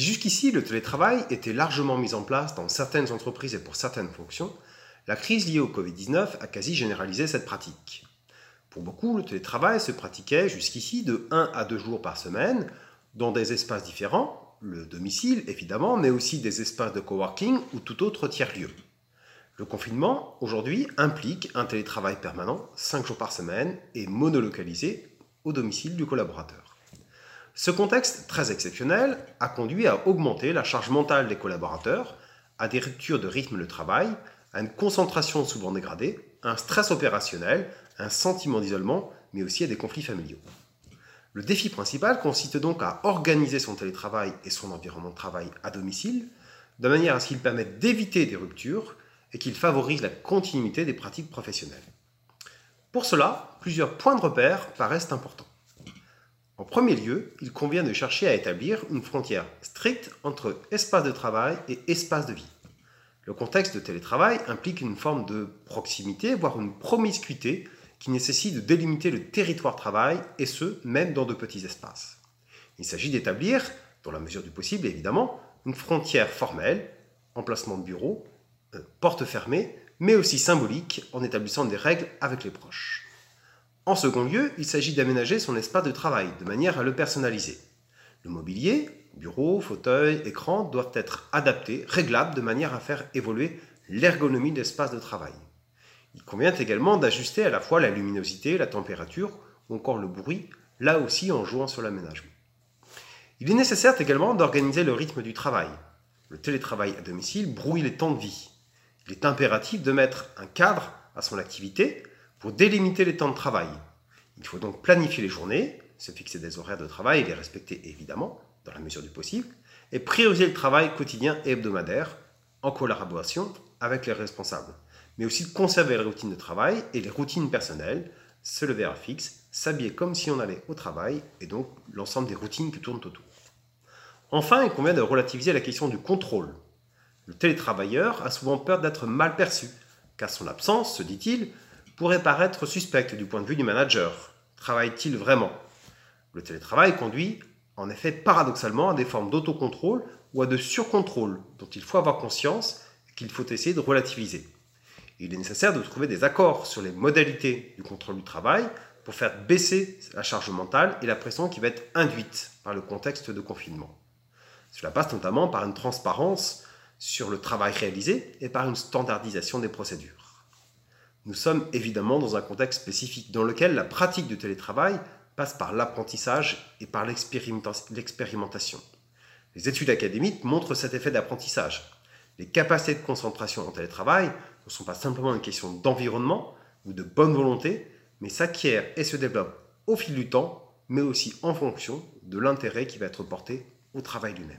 jusqu'ici le télétravail était largement mis en place dans certaines entreprises et pour certaines fonctions, la crise liée au Covid-19 a quasi généralisé cette pratique. Pour beaucoup, le télétravail se pratiquait jusqu'ici de 1 à 2 jours par semaine, dans des espaces différents, le domicile évidemment, mais aussi des espaces de coworking ou tout autre tiers-lieu. Le confinement, aujourd'hui, implique un télétravail permanent, 5 jours par semaine, et monolocalisé au domicile du collaborateur. Ce contexte très exceptionnel a conduit à augmenter la charge mentale des collaborateurs, à des ruptures de rythme de travail, à une concentration souvent dégradée, un stress opérationnel, un sentiment d'isolement, mais aussi à des conflits familiaux. Le défi principal consiste donc à organiser son télétravail et son environnement de travail à domicile, de manière à ce qu'il permette d'éviter des ruptures et qu'il favorise la continuité des pratiques professionnelles. Pour cela, plusieurs points de repère paraissent importants. En premier lieu, il convient de chercher à établir une frontière stricte entre espace de travail et espace de vie. Le contexte de télétravail implique une forme de proximité, voire une promiscuité qui nécessite de délimiter le territoire travail, et ce, même dans de petits espaces. Il s'agit d'établir, dans la mesure du possible évidemment, une frontière formelle, emplacement de bureau, euh, porte fermée, mais aussi symbolique en établissant des règles avec les proches. En second lieu, il s'agit d'aménager son espace de travail de manière à le personnaliser. Le mobilier, bureau, fauteuil, écran doivent être adaptés, réglables de manière à faire évoluer l'ergonomie de l'espace de travail. Il convient également d'ajuster à la fois la luminosité, la température ou encore le bruit, là aussi en jouant sur l'aménagement. Il est nécessaire également d'organiser le rythme du travail. Le télétravail à domicile brouille les temps de vie. Il est impératif de mettre un cadre à son activité pour délimiter les temps de travail. Il faut donc planifier les journées, se fixer des horaires de travail et les respecter évidemment, dans la mesure du possible, et prioriser le travail quotidien et hebdomadaire en collaboration avec les responsables, mais aussi de conserver les routines de travail et les routines personnelles, se lever à fixe, s'habiller comme si on allait au travail, et donc l'ensemble des routines qui tournent autour. Enfin, il convient de relativiser la question du contrôle. Le télétravailleur a souvent peur d'être mal perçu, car son absence, se dit-il, pourrait paraître suspecte du point de vue du manager. Travaille-t-il vraiment? Le télétravail conduit en effet paradoxalement à des formes d'autocontrôle ou à de surcontrôle dont il faut avoir conscience et qu'il faut essayer de relativiser. Il est nécessaire de trouver des accords sur les modalités du contrôle du travail pour faire baisser la charge mentale et la pression qui va être induite par le contexte de confinement. Cela passe notamment par une transparence sur le travail réalisé et par une standardisation des procédures. Nous sommes évidemment dans un contexte spécifique dans lequel la pratique du télétravail passe par l'apprentissage et par l'expérimentation. Les études académiques montrent cet effet d'apprentissage. Les capacités de concentration en télétravail ne sont pas simplement une question d'environnement ou de bonne volonté, mais s'acquièrent et se développent au fil du temps, mais aussi en fonction de l'intérêt qui va être porté au travail lui-même.